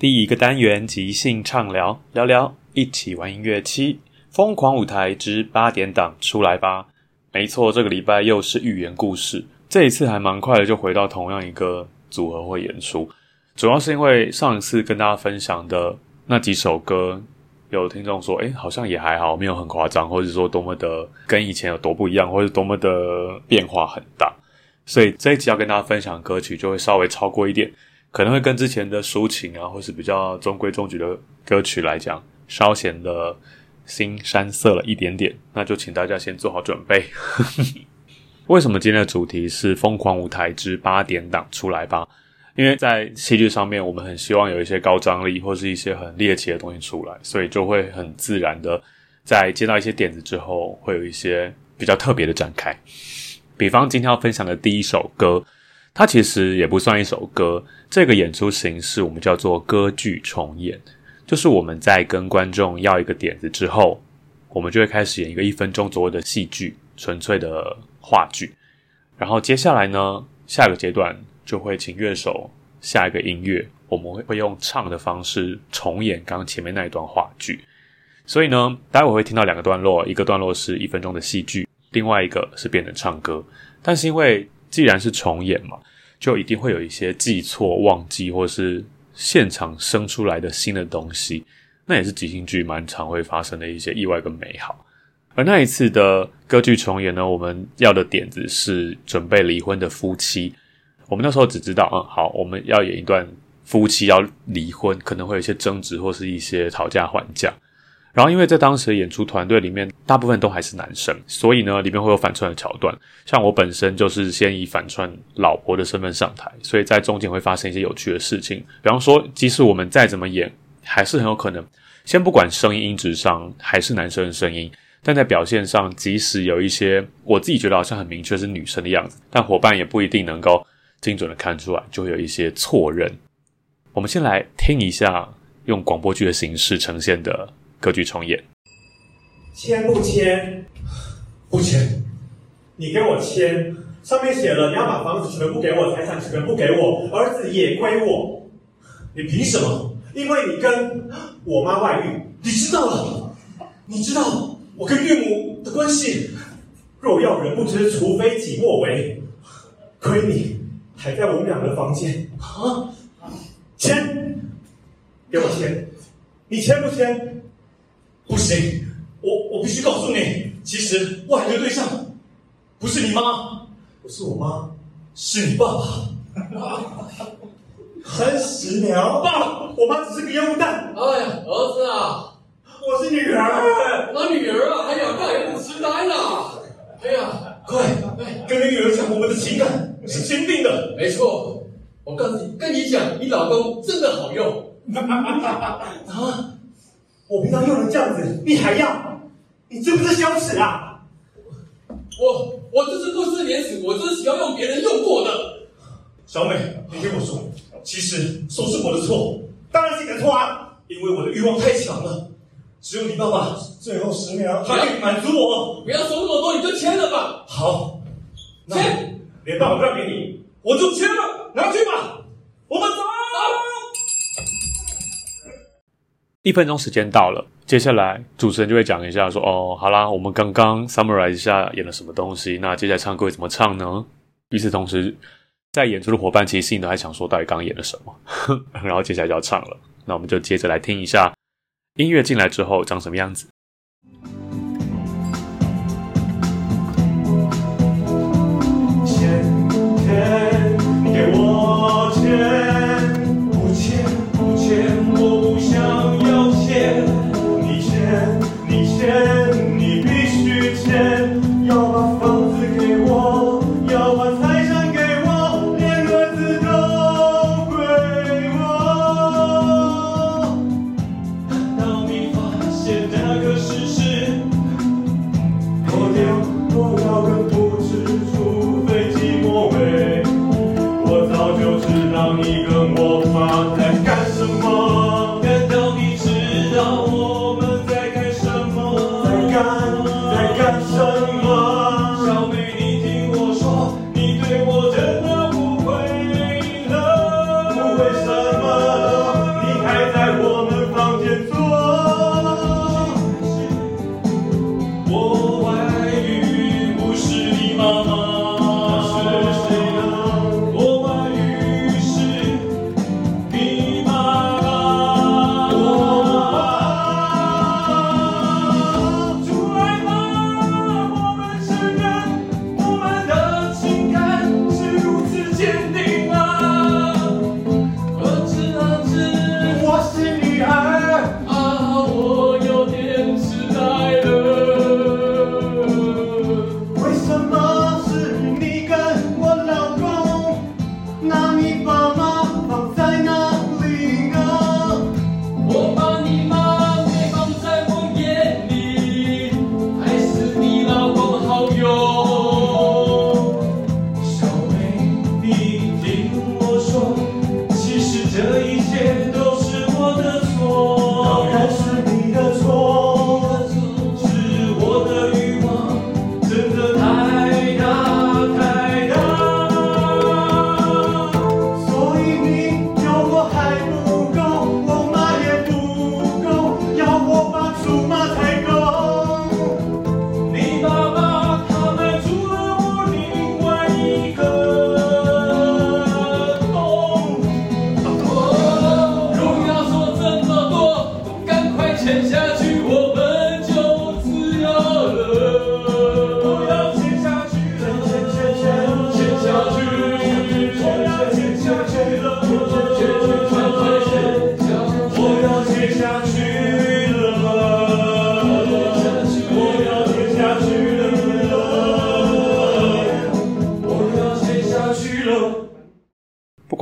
第一个单元即兴畅聊，聊聊一起玩音乐七疯狂舞台之八点档出来吧！没错，这个礼拜又是寓言故事，这一次还蛮快的就回到同样一个组合会演出，主要是因为上一次跟大家分享的那几首歌，有听众说，哎，好像也还好，没有很夸张，或者说多么的跟以前有多不一样，或者多么的变化很大，所以这一集要跟大家分享歌曲就会稍微超过一点。可能会跟之前的抒情啊，或是比较中规中矩的歌曲来讲，稍显的新山色了一点点。那就请大家先做好准备。为什么今天的主题是疯狂舞台之八点档出来吧？因为在戏剧上面，我们很希望有一些高张力或是一些很猎奇的东西出来，所以就会很自然的在接到一些点子之后，会有一些比较特别的展开。比方今天要分享的第一首歌。它其实也不算一首歌，这个演出形式我们叫做歌剧重演，就是我们在跟观众要一个点子之后，我们就会开始演一个一分钟左右的戏剧，纯粹的话剧。然后接下来呢，下一个阶段就会请乐手下一个音乐，我们会会用唱的方式重演刚刚前面那一段话剧。所以呢，待会会听到两个段落，一个段落是一分钟的戏剧，另外一个是变成唱歌。但是因为既然是重演嘛，就一定会有一些记错、忘记，或是现场生出来的新的东西。那也是即兴剧蛮常会发生的一些意外跟美好。而那一次的歌剧重演呢，我们要的点子是准备离婚的夫妻。我们那时候只知道，嗯，好，我们要演一段夫妻要离婚，可能会有一些争执或是一些讨价还价。然后，因为在当时的演出团队里面，大部分都还是男生，所以呢，里面会有反串的桥段。像我本身就是先以反串老婆的身份上台，所以在中间会发生一些有趣的事情。比方说，即使我们再怎么演，还是很有可能，先不管声音音质上还是男生的声音，但在表现上，即使有一些我自己觉得好像很明确是女生的样子，但伙伴也不一定能够精准的看出来，就会有一些错认。我们先来听一下用广播剧的形式呈现的。格局重演，签不签？不签。你给我签，上面写了你要把房子全部给我，财产全部给我，儿子也归我。你凭什么？因为你跟我妈外遇，你知道了？你知道我跟岳母的关系？若要人不知，除非己莫为。亏你还在我们俩的房间啊！签，给我签，你签不签？不行，我我必须告诉你，其实外遇的对象不是你妈，不是我妈，是你爸爸。三十秒，爸，我妈只是个烟雾弹。哎呀，儿子啊，我是女儿，我女儿啊，哎呀，快点痴呆了。哎呀，快跟你女儿讲我们的情感是坚定的。没错，我告诉你，跟你讲，你老公真的好用。啊！我平常用成这样子，你还要？你知不知羞耻啊？我我这是不知廉耻，我就是喜欢用别人用过的。小美，你听我说，其实都是我的错，当然是你的错啊！因为我的欲望太强了。只有你爸爸最后十秒他可以满足我。不要说那么多，你就签了吧。好，那签，连爸爸让给你，我就签了，拿去吧。一分钟时间到了，接下来主持人就会讲一下说：“哦，好啦，我们刚刚 summarize 一下演了什么东西，那接下来唱歌会怎么唱呢？”与此同时，在演出的伙伴其实心里都还想说，到底刚刚演了什么？然后接下来就要唱了，那我们就接着来听一下音乐进来之后长什么样子。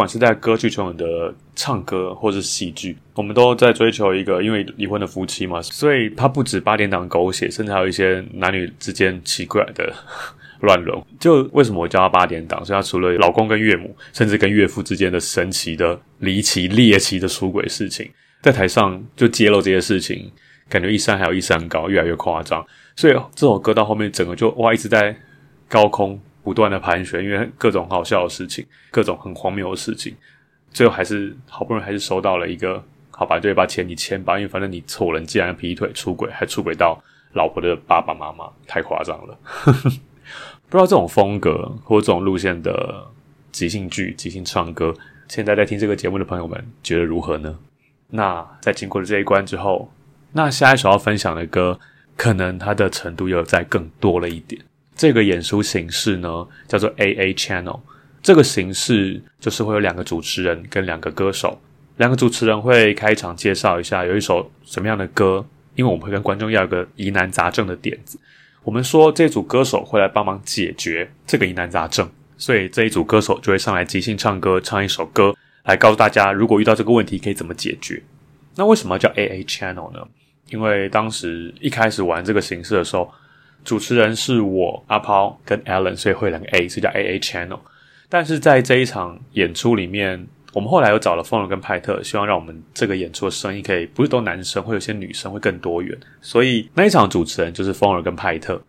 是在歌剧中的唱歌，或是戏剧，我们都在追求一个因为离婚的夫妻嘛，所以它不止八点档狗血，甚至还有一些男女之间奇怪的 乱伦。就为什么我叫它八点档？所以它除了老公跟岳母，甚至跟岳父之间的神奇的、离奇、猎奇的出轨事情，在台上就揭露这些事情，感觉一山还有一山高，越来越夸张。所以这首歌到后面整个就哇一直在高空不断的盘旋，因为各种好笑的事情，各种很荒谬的事情，最后还是好不容易还是收到了一个好吧，就把钱你签吧，因为反正你错了，你既然劈腿出轨，还出轨到老婆的爸爸妈妈，太夸张了。不知道这种风格或这种路线的即兴剧、即兴唱歌，现在在听这个节目的朋友们觉得如何呢？那在经过了这一关之后，那下一首要分享的歌，可能它的程度又再更多了一点。这个演出形式呢，叫做 A A Channel。这个形式就是会有两个主持人跟两个歌手，两个主持人会开场介绍一下有一首什么样的歌，因为我们会跟观众要一个疑难杂症的点子，我们说这组歌手会来帮忙解决这个疑难杂症，所以这一组歌手就会上来即兴唱歌，唱一首歌来告诉大家，如果遇到这个问题可以怎么解决。那为什么叫 AA Channel 呢？因为当时一开始玩这个形式的时候，主持人是我阿抛跟 Alan，所以会两个 A，所以叫 AA Channel。但是在这一场演出里面，我们后来又找了风儿跟派特，希望让我们这个演出的声音可以不是都男生，会有些女生会更多元。所以那一场主持人就是风儿跟派特。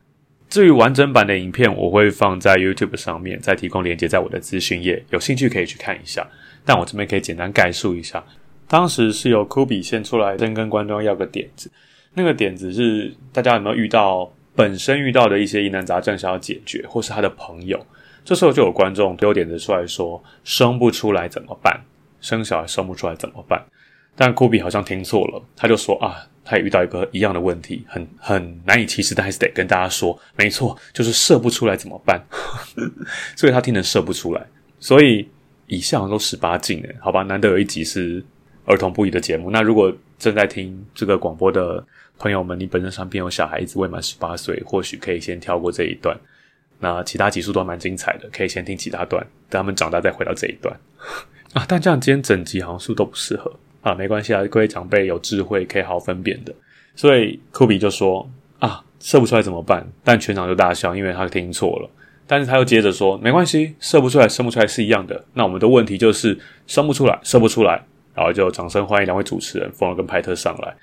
至于完整版的影片，我会放在 YouTube 上面，再提供链接在我的资讯页，有兴趣可以去看一下。但我这边可以简单概述一下，当时是由 Kobe 先出来，先跟观众要个点子。那个点子是大家有没有遇到本身遇到的一些疑难杂症想要解决，或是他的朋友？这时候就有观众丢点子出来说：“生不出来怎么办？生小孩生不出来怎么办？”但 Kobe 好像听错了，他就说：“啊，他也遇到一个一样的问题，很很难以启齿，但还是得跟大家说，没错，就是射不出来怎么办？” 所以他听成射不出来。所以以下都十八禁诶，好吧？难得有一集是儿童不宜的节目。那如果正在听这个广播的朋友们，你本身身边有小孩子未满十八岁，或许可以先跳过这一段。那其他集数都蛮精彩的，可以先听其他段，等他们长大再回到这一段啊。但这样今天整集好像是都不适合啊，没关系啊，各位长辈有智慧，可以好好分辨的。所以科比就说啊，射不出来怎么办？但全场就大笑，因为他听错了。但是他又接着说，没关系，射不出来，生不出来是一样的。那我们的问题就是生不出来，射不出来。然后就掌声欢迎两位主持人风儿跟派特上来。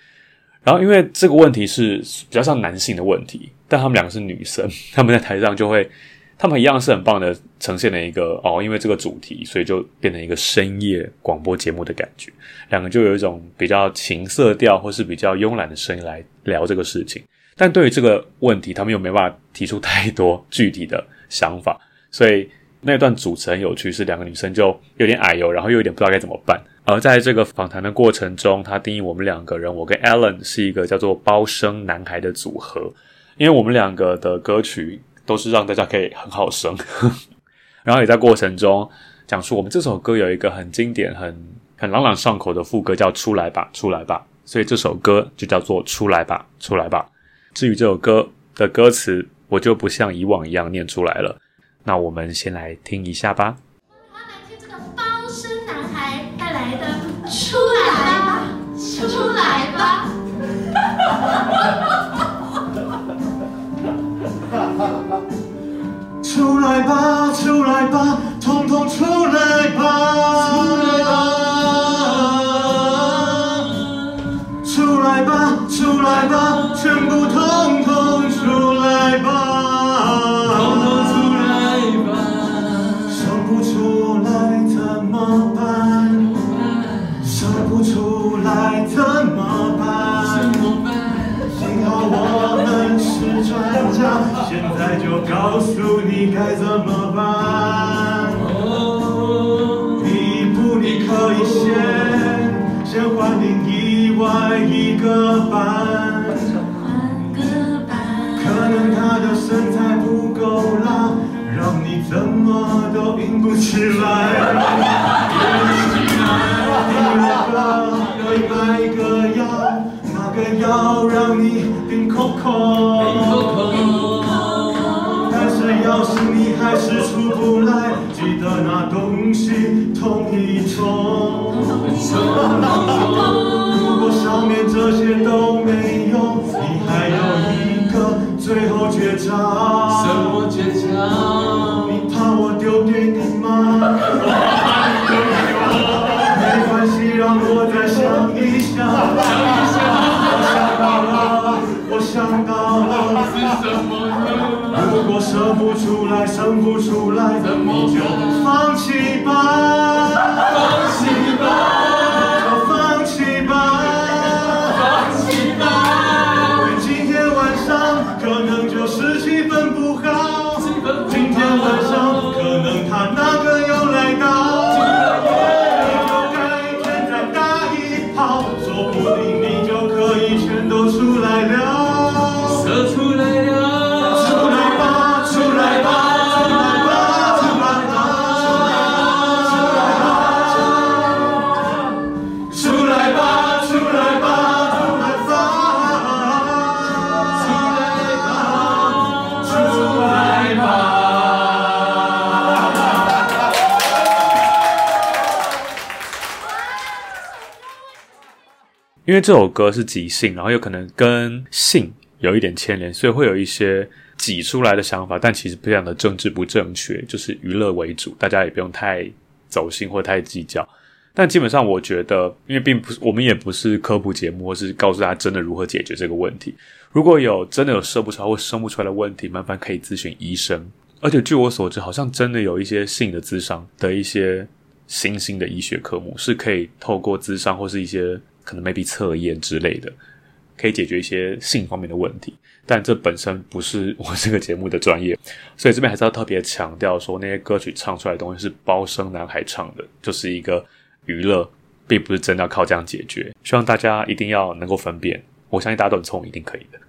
然后因为这个问题是比较像男性的问题，但他们两个是女生，他们在台上就会，他们一样是很棒的呈现了一个哦，因为这个主题，所以就变成一个深夜广播节目的感觉。两个就有一种比较情色调或是比较慵懒的声音来聊这个事情。但对于这个问题，他们又没办法提出太多具体的想法，所以那段主持很有趣，是两个女生就有点矮油，然后又有点不知道该怎么办。而在这个访谈的过程中，他定义我们两个人，我跟 Alan 是一个叫做“包生男孩”的组合，因为我们两个的歌曲都是让大家可以很好生，然后也在过程中讲述我们这首歌有一个很经典、很很朗朗上口的副歌，叫“出来吧，出来吧”，所以这首歌就叫做“出来吧，出来吧”。至于这首歌的歌词，我就不像以往一样念出来了，那我们先来听一下吧。出来吧，出来吧，统统出来吧！出来吧，出来吧，出来吧，全部统统出来吧！现在就告诉你该怎么办。第一步你可以先先换另一外一个班，换个班，可能他的身材不够辣，让你怎么都硬不起来。第二个一个药，那个药让你冰扣扣。要是你还是出不来，记得拿东西捅一捅。如果上面这些都没用，你还有一个最后绝招。什么绝招？你怕我丢给你吗？没关系，让我再想一想。我想到了，我想到了。射不出来，生不出来，你就放弃吧，因为这首歌是即兴，然后有可能跟性有一点牵连，所以会有一些挤出来的想法，但其实非常的政治不正确，就是娱乐为主，大家也不用太走心或太计较。但基本上，我觉得，因为并不是我们也不是科普节目，或是告诉大家真的如何解决这个问题。如果有真的有射不出来或生不出来的问题，麻烦可以咨询医生。而且据我所知，好像真的有一些性的智商的一些新兴的医学科目，是可以透过智商或是一些可能 maybe 测验之类的，可以解决一些性方面的问题。但这本身不是我这个节目的专业，所以这边还是要特别强调说，那些歌曲唱出来的东西是包生男孩唱的，就是一个。娱乐并不是真的要靠这样解决，希望大家一定要能够分辨。我相信大家都很聪明，一定可以的。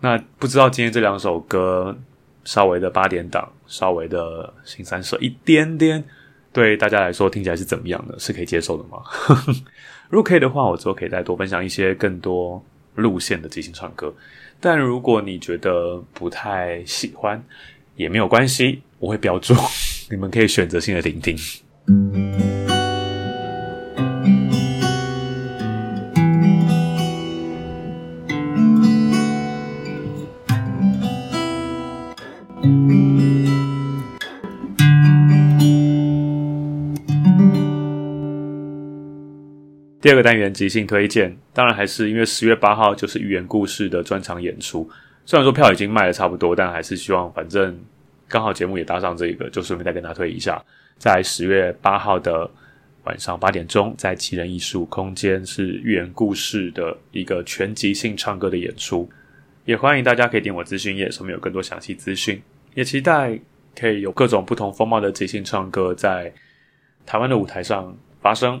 那不知道今天这两首歌稍微的八点档，稍微的新三色一点点，对大家来说听起来是怎么样的？是可以接受的吗？如果可以的话，我之后可以再多分享一些更多路线的即兴唱歌。但如果你觉得不太喜欢，也没有关系，我会标注，你们可以选择性的聆听。第二个单元即兴推荐，当然还是因为十月八号就是寓言故事的专场演出。虽然说票已经卖的差不多，但还是希望反正刚好节目也搭上这个，就顺便再跟大家推一下。在十月八号的晚上八点钟，在奇人艺术空间是寓言故事的一个全即兴唱歌的演出，也欢迎大家可以点我资讯页，上面有更多详细资讯。也期待可以有各种不同风貌的即兴唱歌在台湾的舞台上发生。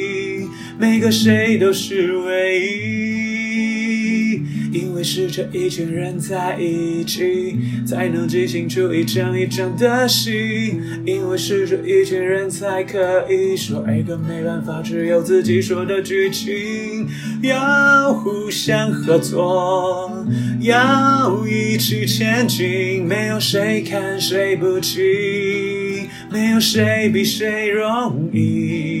每个谁都是唯一，因为是这一群人在一起，才能即兴出一场一场的戏。因为是这一群人才可以说一个没办法只有自己说的剧情。要互相合作，要一起前进，没有谁看谁不起，没有谁比谁容易。